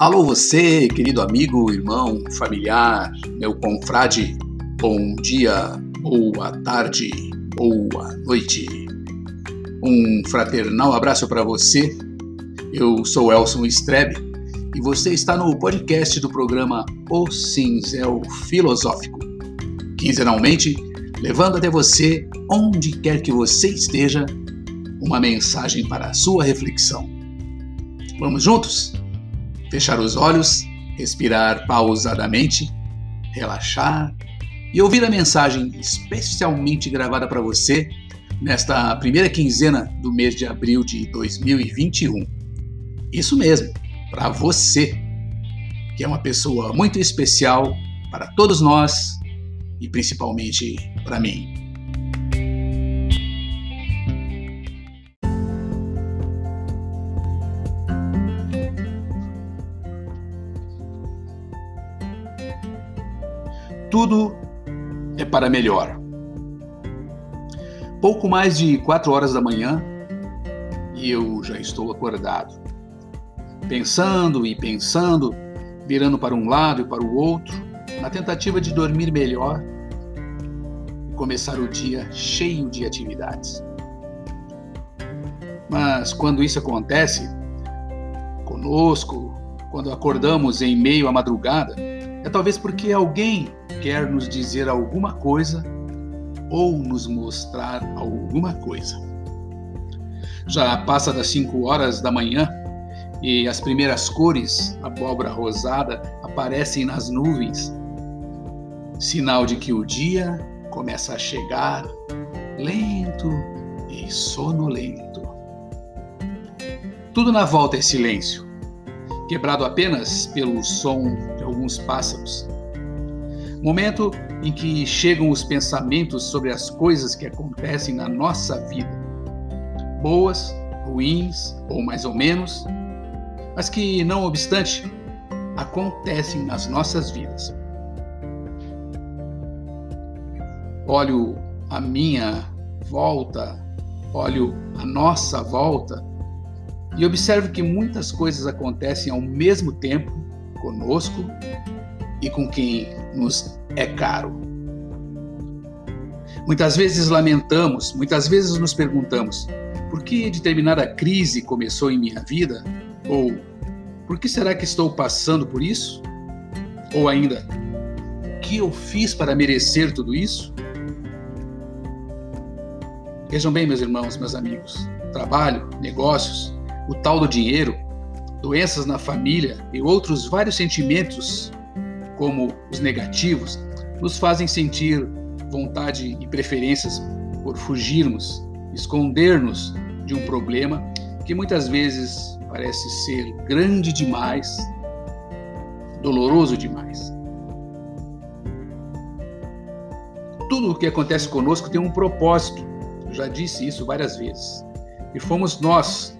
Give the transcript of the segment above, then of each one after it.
Alô você, querido amigo, irmão, familiar, meu confrade, bom dia, boa tarde, boa noite. Um fraternal abraço para você. Eu sou Elson Strebe e você está no podcast do programa O Cinzel Filosófico. Quinzenalmente, levando até você, onde quer que você esteja, uma mensagem para a sua reflexão. Vamos juntos? Fechar os olhos, respirar pausadamente, relaxar e ouvir a mensagem especialmente gravada para você nesta primeira quinzena do mês de abril de 2021. Isso mesmo, para você, que é uma pessoa muito especial para todos nós e principalmente para mim. Tudo é para melhor. Pouco mais de quatro horas da manhã e eu já estou acordado. Pensando e pensando, virando para um lado e para o outro, na tentativa de dormir melhor e começar o dia cheio de atividades. Mas quando isso acontece conosco, quando acordamos em meio à madrugada, é talvez porque alguém quer nos dizer alguma coisa ou nos mostrar alguma coisa. Já passa das 5 horas da manhã e as primeiras cores, abóbora rosada, aparecem nas nuvens, sinal de que o dia começa a chegar lento e sonolento. Tudo na volta é silêncio quebrado apenas pelo som de alguns pássaros. Momento em que chegam os pensamentos sobre as coisas que acontecem na nossa vida, boas, ruins ou mais ou menos, mas que, não obstante, acontecem nas nossas vidas. Olho a minha volta, olho a nossa volta e observo que muitas coisas acontecem ao mesmo tempo conosco e com quem nos é caro. Muitas vezes lamentamos, muitas vezes nos perguntamos: por que determinada crise começou em minha vida? Ou por que será que estou passando por isso? Ou ainda, o que eu fiz para merecer tudo isso? Vejam bem, meus irmãos, meus amigos: trabalho, negócios, o tal do dinheiro, doenças na família e outros vários sentimentos, como os negativos, nos fazem sentir vontade e preferências por fugirmos, esconder-nos de um problema que muitas vezes parece ser grande demais, doloroso demais. Tudo o que acontece conosco tem um propósito. Eu já disse isso várias vezes. E fomos nós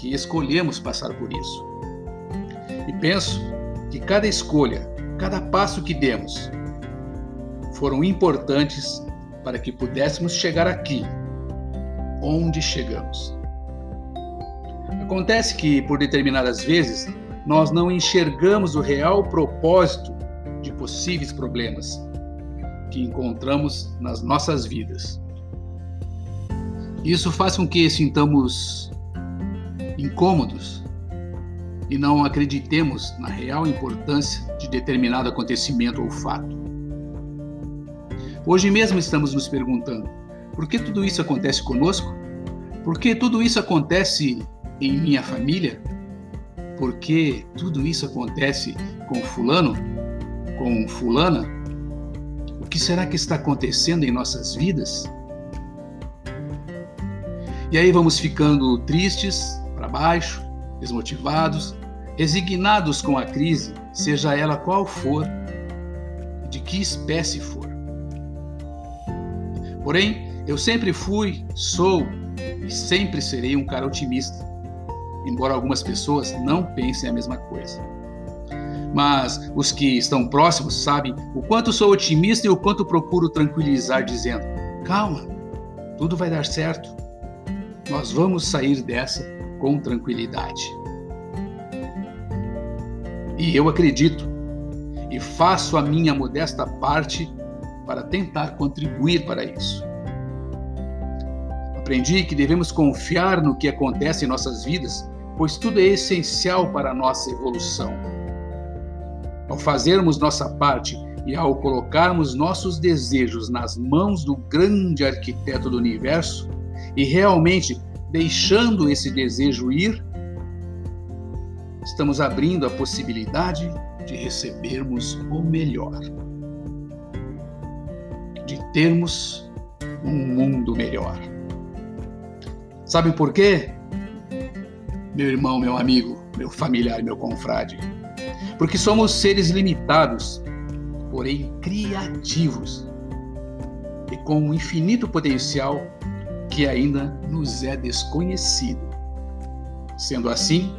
que escolhemos passar por isso. E penso que cada escolha, cada passo que demos, foram importantes para que pudéssemos chegar aqui, onde chegamos. Acontece que, por determinadas vezes, nós não enxergamos o real propósito de possíveis problemas que encontramos nas nossas vidas. Isso faz com que sintamos incômodos e não acreditemos na real importância de determinado acontecimento ou fato. Hoje mesmo estamos nos perguntando: por que tudo isso acontece conosco? Por que tudo isso acontece em minha família? Por que tudo isso acontece com Fulano? Com Fulana? O que será que está acontecendo em nossas vidas? E aí vamos ficando tristes, baixo, desmotivados, resignados com a crise, seja ela qual for, de que espécie for. Porém, eu sempre fui, sou e sempre serei um cara otimista, embora algumas pessoas não pensem a mesma coisa. Mas os que estão próximos sabem o quanto sou otimista e o quanto procuro tranquilizar, dizendo: calma, tudo vai dar certo. Nós vamos sair dessa com tranquilidade. E eu acredito e faço a minha modesta parte para tentar contribuir para isso. Aprendi que devemos confiar no que acontece em nossas vidas, pois tudo é essencial para a nossa evolução. Ao fazermos nossa parte e ao colocarmos nossos desejos nas mãos do grande arquiteto do universo e realmente deixando esse desejo ir, estamos abrindo a possibilidade de recebermos o melhor, de termos um mundo melhor. Sabe por quê? Meu irmão, meu amigo, meu familiar, meu confrade. Porque somos seres limitados, porém criativos e com um infinito potencial que ainda nos é desconhecido. Sendo assim,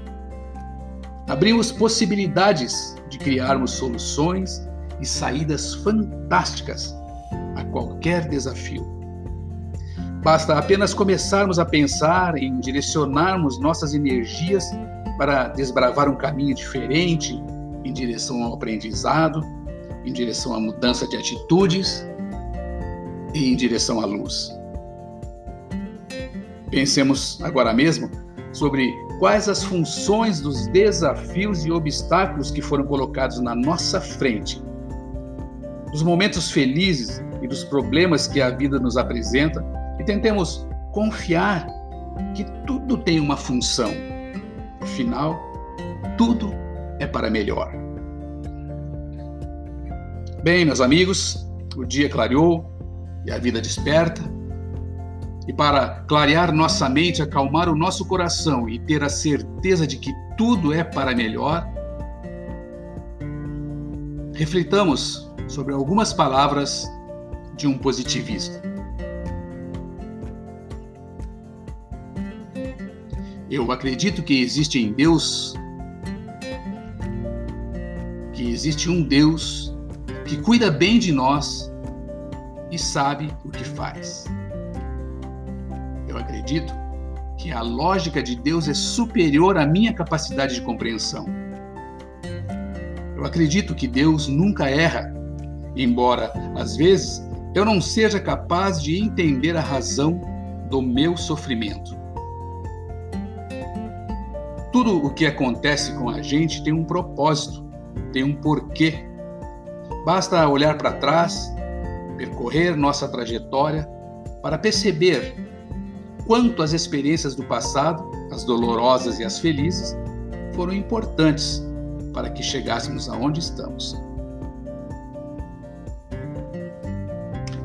abrimos possibilidades de criarmos soluções e saídas fantásticas a qualquer desafio. Basta apenas começarmos a pensar em direcionarmos nossas energias para desbravar um caminho diferente em direção ao aprendizado, em direção à mudança de atitudes e em direção à luz. Pensemos agora mesmo sobre quais as funções dos desafios e obstáculos que foram colocados na nossa frente, dos momentos felizes e dos problemas que a vida nos apresenta, e tentemos confiar que tudo tem uma função. Afinal, tudo é para melhor. Bem, meus amigos, o dia clareou e a vida desperta. E para clarear nossa mente, acalmar o nosso coração e ter a certeza de que tudo é para melhor, reflitamos sobre algumas palavras de um positivista. Eu acredito que existe em Deus, que existe um Deus que cuida bem de nós e sabe o que faz. Acredito que a lógica de Deus é superior à minha capacidade de compreensão. Eu acredito que Deus nunca erra, embora, às vezes, eu não seja capaz de entender a razão do meu sofrimento. Tudo o que acontece com a gente tem um propósito, tem um porquê. Basta olhar para trás, percorrer nossa trajetória para perceber quanto as experiências do passado, as dolorosas e as felizes, foram importantes para que chegássemos aonde estamos.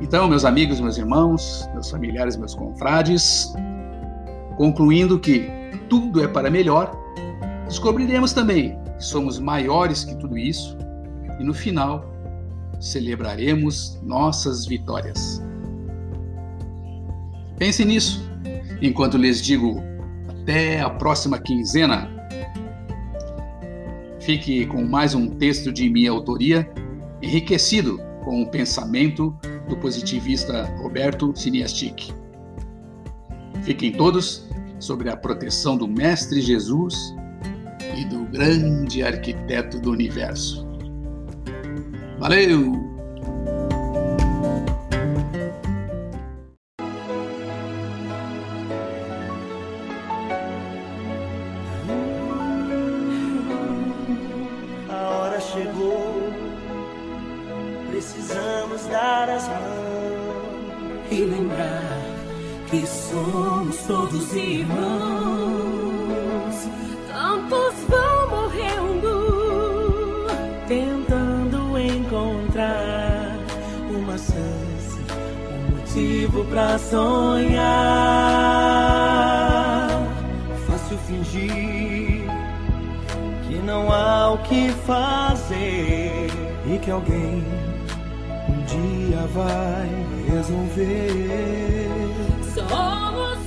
Então, meus amigos, meus irmãos, meus familiares, meus confrades, concluindo que tudo é para melhor, descobriremos também que somos maiores que tudo isso e no final celebraremos nossas vitórias. Pense nisso enquanto lhes digo até a próxima quinzena. Fique com mais um texto de minha autoria, enriquecido com o pensamento do positivista Roberto Siniastic. Fiquem todos sobre a proteção do Mestre Jesus e do grande arquiteto do universo. Valeu! E lembrar que somos todos irmãos. Tantos vão morrendo, tentando encontrar uma chance, um motivo pra sonhar. Fácil fingir que não há o que fazer e que alguém dia vai resolver. Somos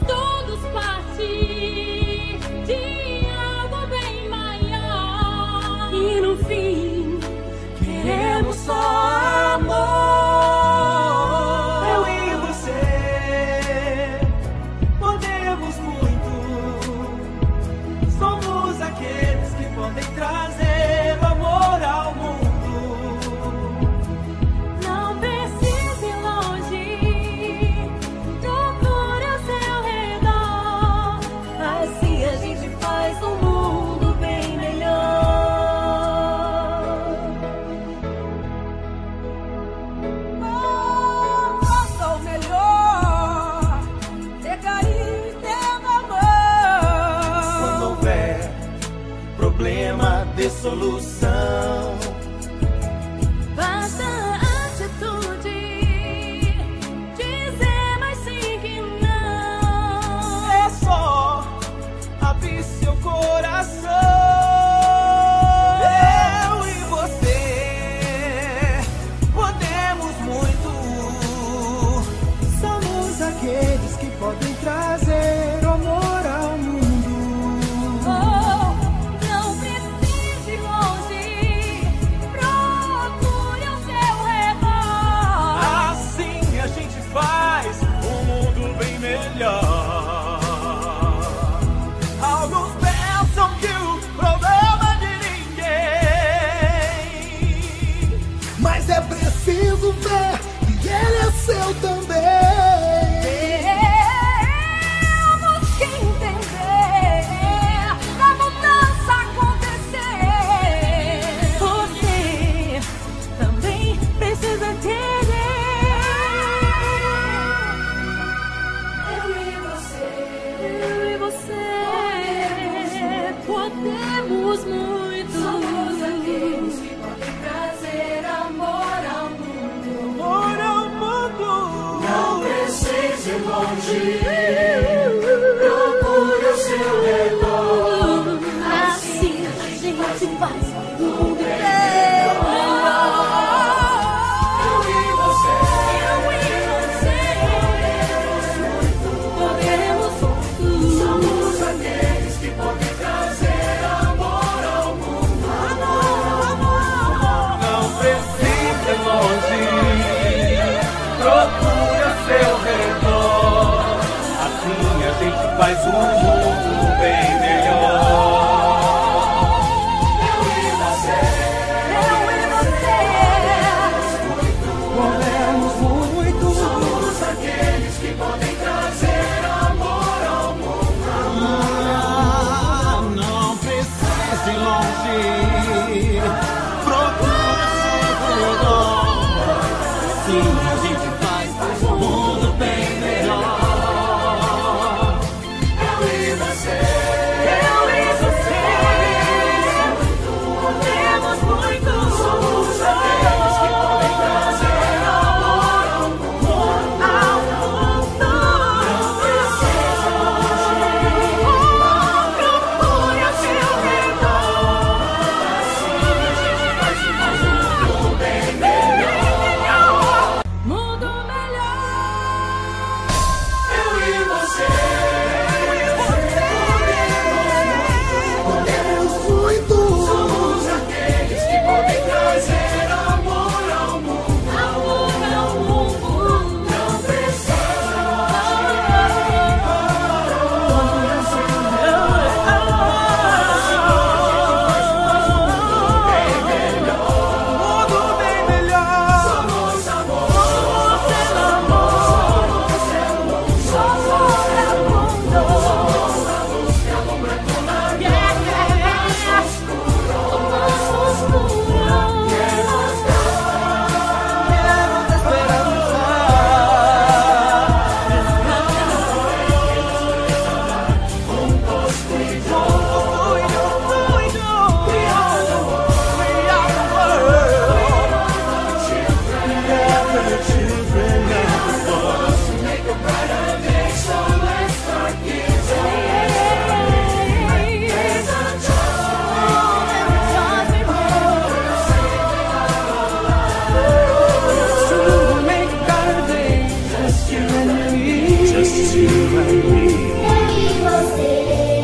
just you and me. Eu e você.